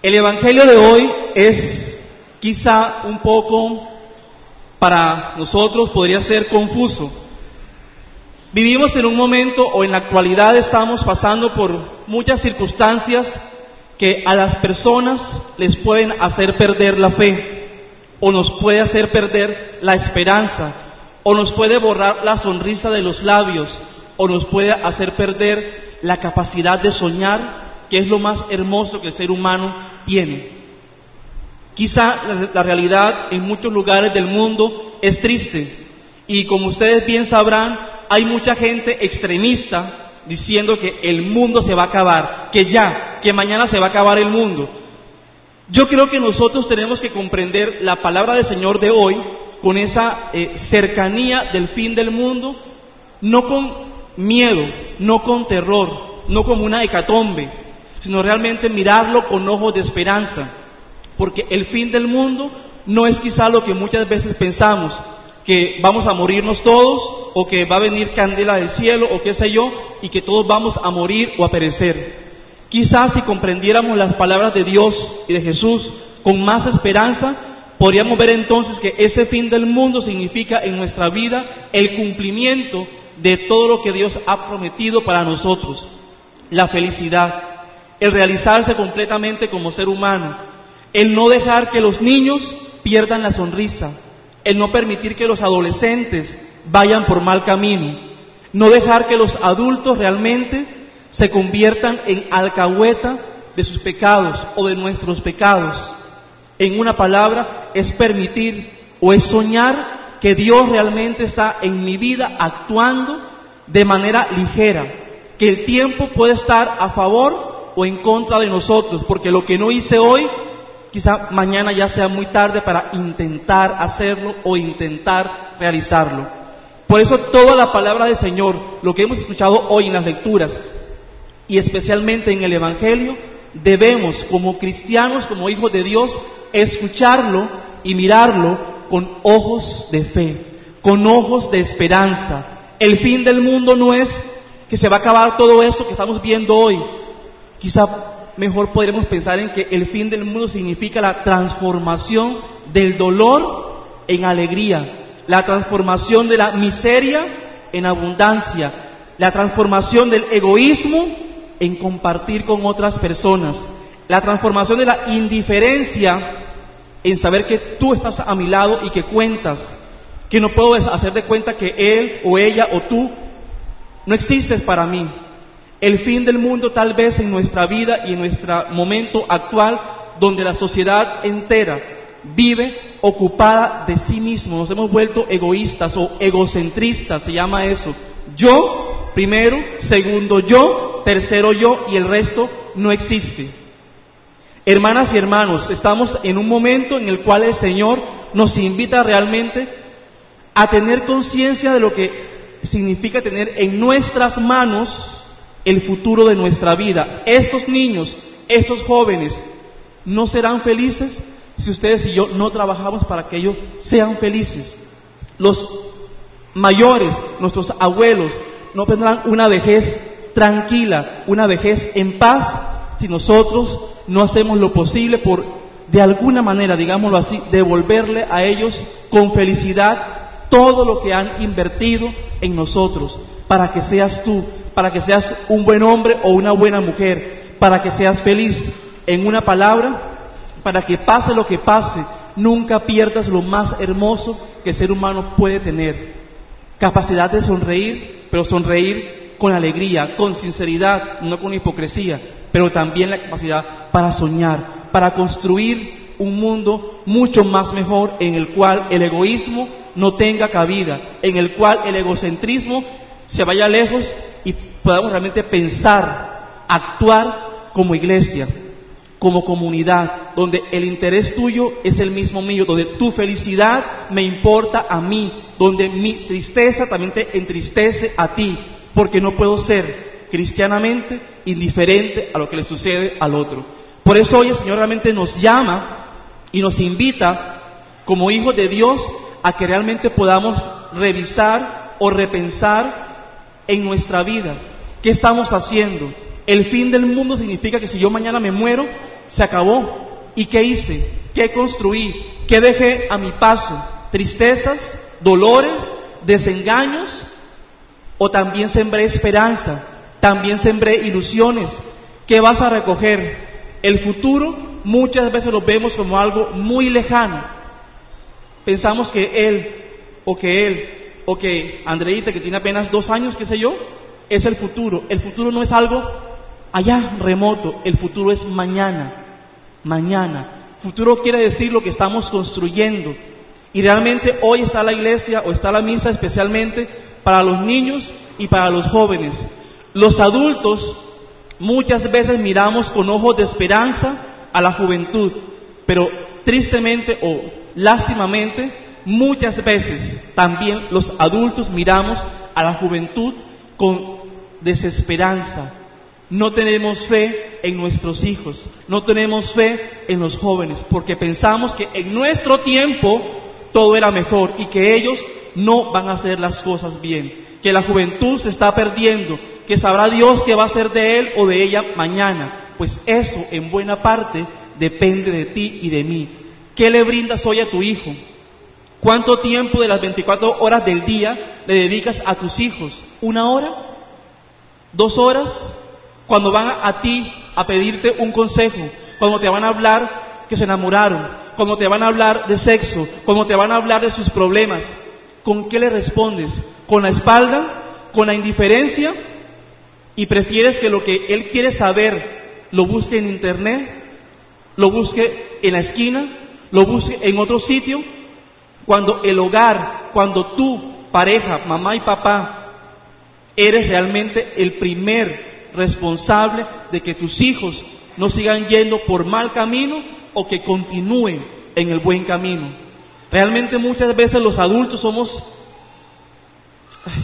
El Evangelio de hoy es quizá un poco para nosotros podría ser confuso. Vivimos en un momento o en la actualidad estamos pasando por muchas circunstancias que a las personas les pueden hacer perder la fe o nos puede hacer perder la esperanza o nos puede borrar la sonrisa de los labios o nos puede hacer perder la capacidad de soñar, que es lo más hermoso que el ser humano tiene. Quizá la, realidad en muchos lugares del mundo es triste y como ustedes bien sabrán, hay mucha gente extremista diciendo que el mundo se va a acabar, que ya, que mañana se va a acabar el mundo. Yo creo que nosotros tenemos que comprender la palabra del Señor de hoy con esa eh, cercanía del fin del mundo, no con miedo, no con terror, no como una hecatombe, sino realmente mirarlo con ojos de esperanza, porque el fin del mundo no es quizá lo que muchas veces pensamos, que vamos a morirnos todos o que va a venir candela del cielo o qué sé yo, y que todos vamos a morir o a perecer. Quizás si comprendiéramos las palabras de Dios y de Jesús con más esperanza, podríamos ver entonces que ese fin del mundo significa en nuestra vida el cumplimiento de todo lo que Dios ha prometido para nosotros, la felicidad, el realizarse completamente como ser humano, el no dejar que los niños pierdan la sonrisa, el no permitir que los adolescentes vayan por mal camino, no dejar que los adultos realmente se conviertan en alcahueta de sus pecados o de nuestros pecados. En una palabra, es permitir o es soñar que Dios realmente está en mi vida actuando de manera ligera, que el tiempo puede estar a favor o en contra de nosotros, porque lo que no hice hoy, quizá mañana ya sea muy tarde para intentar hacerlo o intentar realizarlo. Por eso toda la palabra del Señor, lo que hemos escuchado hoy en las lecturas y especialmente en el Evangelio, debemos como cristianos, como hijos de Dios, escucharlo y mirarlo con ojos de fe, con ojos de esperanza. El fin del mundo no es que se va a acabar todo eso que estamos viendo hoy, Quizá mejor podremos pensar en que el fin del mundo significa la transformación del dolor en alegría, la transformación de la miseria en abundancia, la transformación del egoísmo en compartir con otras personas, la transformación de la indiferencia en saber que tú estás a mi lado y que cuentas, que no puedo hacer de cuenta que él o ella o tú no existes para mí, el fin del mundo tal vez en nuestra vida y en nuestro momento actual, donde la sociedad entera vive ocupada de sí mismo. Nos hemos vuelto egoístas o egocentristas, se llama eso. Yo, primero, segundo yo, tercero yo y el resto no existe. Hermanas y hermanos, estamos en un momento en el cual el Señor nos invita realmente a tener conciencia de lo que significa tener en nuestras manos el futuro de nuestra vida. Estos niños, estos jóvenes, no serán felices si ustedes y yo no trabajamos para que ellos sean felices. Los mayores, nuestros abuelos, no tendrán una vejez tranquila, una vejez en paz, si nosotros no hacemos lo posible por, de alguna manera, digámoslo así, devolverle a ellos con felicidad todo lo que han invertido en nosotros, para que seas tú para que seas un buen hombre o una buena mujer, para que seas feliz. En una palabra, para que pase lo que pase, nunca pierdas lo más hermoso que el ser humano puede tener. Capacidad de sonreír, pero sonreír con alegría, con sinceridad, no con hipocresía, pero también la capacidad para soñar, para construir un mundo mucho más mejor en el cual el egoísmo no tenga cabida, en el cual el egocentrismo se vaya lejos podamos realmente pensar, actuar como iglesia. como comunidad, donde el interés tuyo es el mismo mío, donde tu felicidad me importa a mí, donde mi tristeza también te entristece a ti, porque no puedo ser cristianamente indiferente a lo que le sucede al otro. Por eso hoy el Señor realmente nos llama y nos invita como hijos de Dios a que realmente podamos revisar o repensar en nuestra vida qué estamos haciendo. El fin del mundo significa que si yo mañana me muero, se acabó. ¿Y qué hice? ¿Qué construí? ¿Qué dejé a mi paso? ¿Tristezas? ¿Dolores? ¿Desengaños? ¿O también sembré esperanza? ¿También sembré ilusiones? ¿Qué vas a recoger? El futuro muchas veces lo vemos como algo muy lejano. Pensamos que él, o que él, o que Andreita, que tiene apenas dos años, qué sé yo, es el futuro. El futuro no es algo allá remoto, el futuro es mañana, mañana. Futuro quiere decir lo que estamos construyendo. Y realmente hoy está la iglesia o está la misa especialmente para los niños y para los jóvenes. Los adultos muchas veces miramos con ojos de esperanza a la juventud, pero tristemente o lástimamente muchas veces también los adultos miramos a la juventud con desesperanza. No tenemos fe en nuestros hijos, no tenemos fe en los jóvenes, porque pensamos que en nuestro tiempo todo era mejor y que ellos no van a hacer las cosas bien, que la juventud se está perdiendo, que sabrá Dios qué va a hacer de él o de ella mañana. Pues eso en buena parte depende de ti y de mí. ¿Qué le brindas hoy a tu hijo? ¿Cuánto tiempo de las 24 horas del día le dedicas a tus hijos? ¿Una hora? ¿Dos horas? Cuando van a, ti a pedirte un consejo, cuando te van a hablar que se enamoraron, cuando te van a hablar de sexo, cuando te van a hablar de sus problemas, ¿con qué le respondes? ¿Con la espalda? ¿Con la indiferencia? ¿Y prefieres que lo que él quiere saber lo busque en internet? ¿Lo busque en la esquina? ¿Lo busque en otro sitio? Cuando el hogar, cuando tú, pareja, mamá y papá, eres realmente el primer responsable de que tus hijos no sigan yendo por mal camino o que continúen en el buen camino. Realmente muchas veces los adultos somos,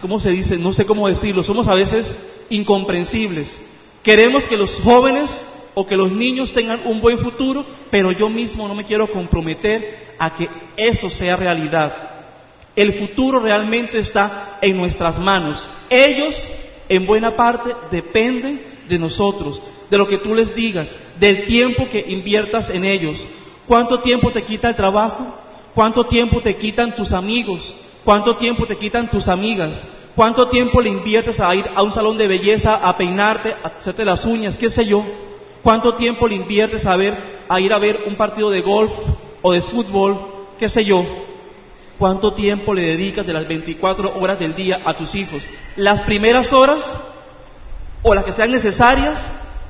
¿cómo se dice? No sé cómo decirlo, somos a veces incomprensibles. Queremos que los jóvenes o que los niños tengan un buen futuro, pero yo mismo no me quiero comprometer a que eso sea realidad. El futuro realmente está en nuestras manos. Ellos, en buena parte, dependen de nosotros, de lo que tú les digas, del tiempo que inviertas en ellos. ¿Cuánto tiempo te quita el trabajo? ¿Cuánto tiempo te quitan tus amigos? ¿Cuánto tiempo te quitan tus amigas? ¿Cuánto tiempo le inviertes a ir a un salón de belleza, a peinarte, a hacerte las uñas, qué sé yo? ¿Cuánto tiempo le inviertes a, a ir a ver un partido de golf o de fútbol, qué sé yo, ¿cuánto tiempo le dedicas de las 24 horas del día a tus hijos? ¿Las primeras horas o las que sean necesarias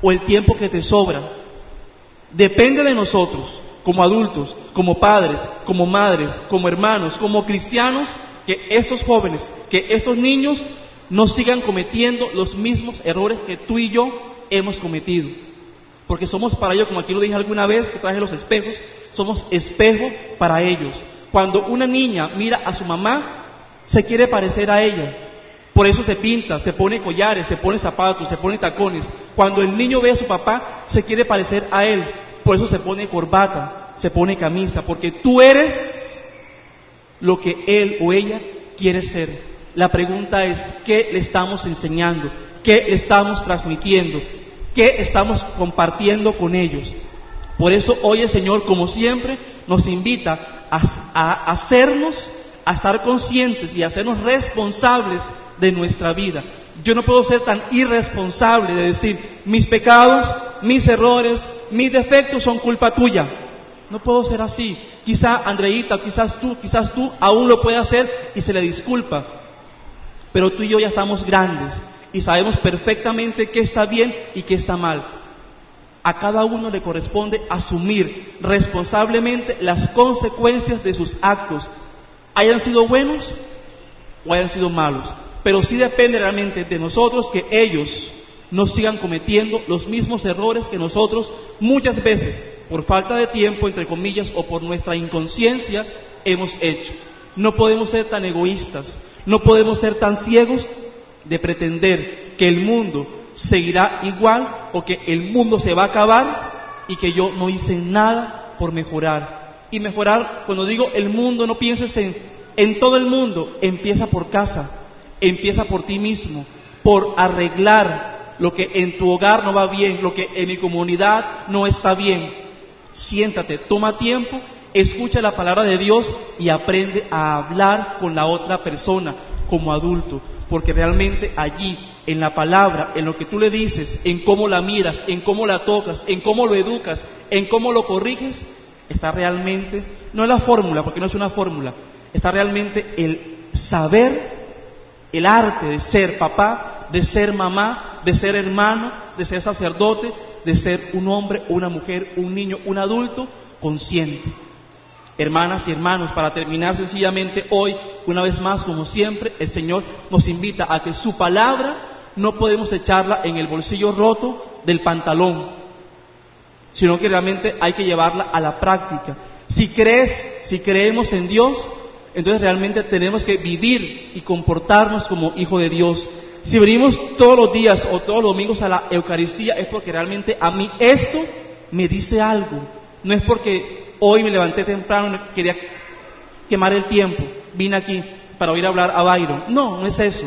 o el tiempo que te sobra? Depende de nosotros, como adultos, como padres, como madres, como hermanos, como cristianos, que estos jóvenes, que estos niños no sigan cometiendo los mismos errores que tú y yo hemos cometido. Porque somos para ellos, como aquí lo dije alguna vez, que traje los espejos, somos espejo para ellos. Cuando una niña mira a su mamá, se quiere parecer a ella. Por eso se pinta, se pone collares, se pone zapatos, se pone tacones. Cuando el niño ve a su papá, se quiere parecer a él. Por eso se pone corbata, se pone camisa, porque tú eres lo que él o ella quiere ser. La pregunta es, ¿qué le estamos enseñando? ¿Qué le estamos transmitiendo? ¿Qué estamos compartiendo con ellos? Por eso hoy el Señor, como siempre, nos invita a, hacernos, a estar conscientes y a hacernos responsables de nuestra vida. Yo no puedo ser tan irresponsable de decir, mis pecados, mis errores, mis defectos son culpa tuya. No puedo ser así. Quizá Andreita, quizás tú, quizás tú aún lo puede hacer y se le disculpa. Pero tú y yo ya estamos grandes y sabemos perfectamente qué está bien y qué está mal a cada uno le corresponde asumir responsablemente las consecuencias de sus actos, hayan sido buenos o hayan sido malos. Pero sí depende realmente de nosotros que ellos no sigan cometiendo los mismos errores que nosotros muchas veces, por falta de tiempo, entre comillas, o por nuestra inconsciencia, hemos hecho. No podemos ser tan egoístas, no podemos ser tan ciegos de pretender que el mundo seguirá igual o que el mundo se va a acabar y que yo no hice nada por mejorar. Y mejorar, cuando digo el mundo, no pienses en, en todo el mundo, empieza por casa, empieza por ti mismo, por arreglar lo que en tu hogar no va bien, lo que en mi comunidad no está bien. Siéntate, toma tiempo, escucha la palabra de Dios y aprende a hablar con la otra persona como adulto, porque realmente allí, en la palabra, en lo que tú le dices, en cómo la miras, en cómo la tocas, en cómo lo educas, en cómo lo corriges, está realmente, no es la fórmula, porque no es una fórmula, está realmente el saber, el arte de ser papá, de ser mamá, de ser hermano, de ser sacerdote, de ser un hombre, una mujer, un niño, un adulto consciente. Hermanas y hermanos, para terminar sencillamente hoy, una vez más, como siempre, el Señor nos invita a que su palabra no podemos echarla en el bolsillo roto del pantalón, sino que realmente hay que llevarla a la práctica. Si crees, si creemos en Dios, entonces realmente tenemos que vivir y comportarnos como hijo de Dios. Si venimos todos los días o todos los domingos a la Eucaristía es porque realmente a mí esto me dice algo. No es porque hoy me levanté temprano quería quemar el tiempo, vine aquí para oír hablar a Byron. No, no es eso.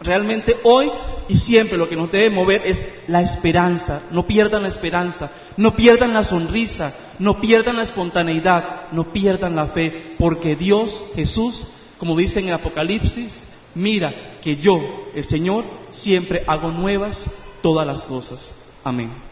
Realmente hoy y siempre lo que nos debe mover es la esperanza. No pierdan la esperanza, no pierdan la sonrisa, no pierdan la espontaneidad, no pierdan la fe, porque Dios, Jesús, como dice en el Apocalipsis, mira que yo, el Señor, siempre hago nuevas todas las cosas. Amén.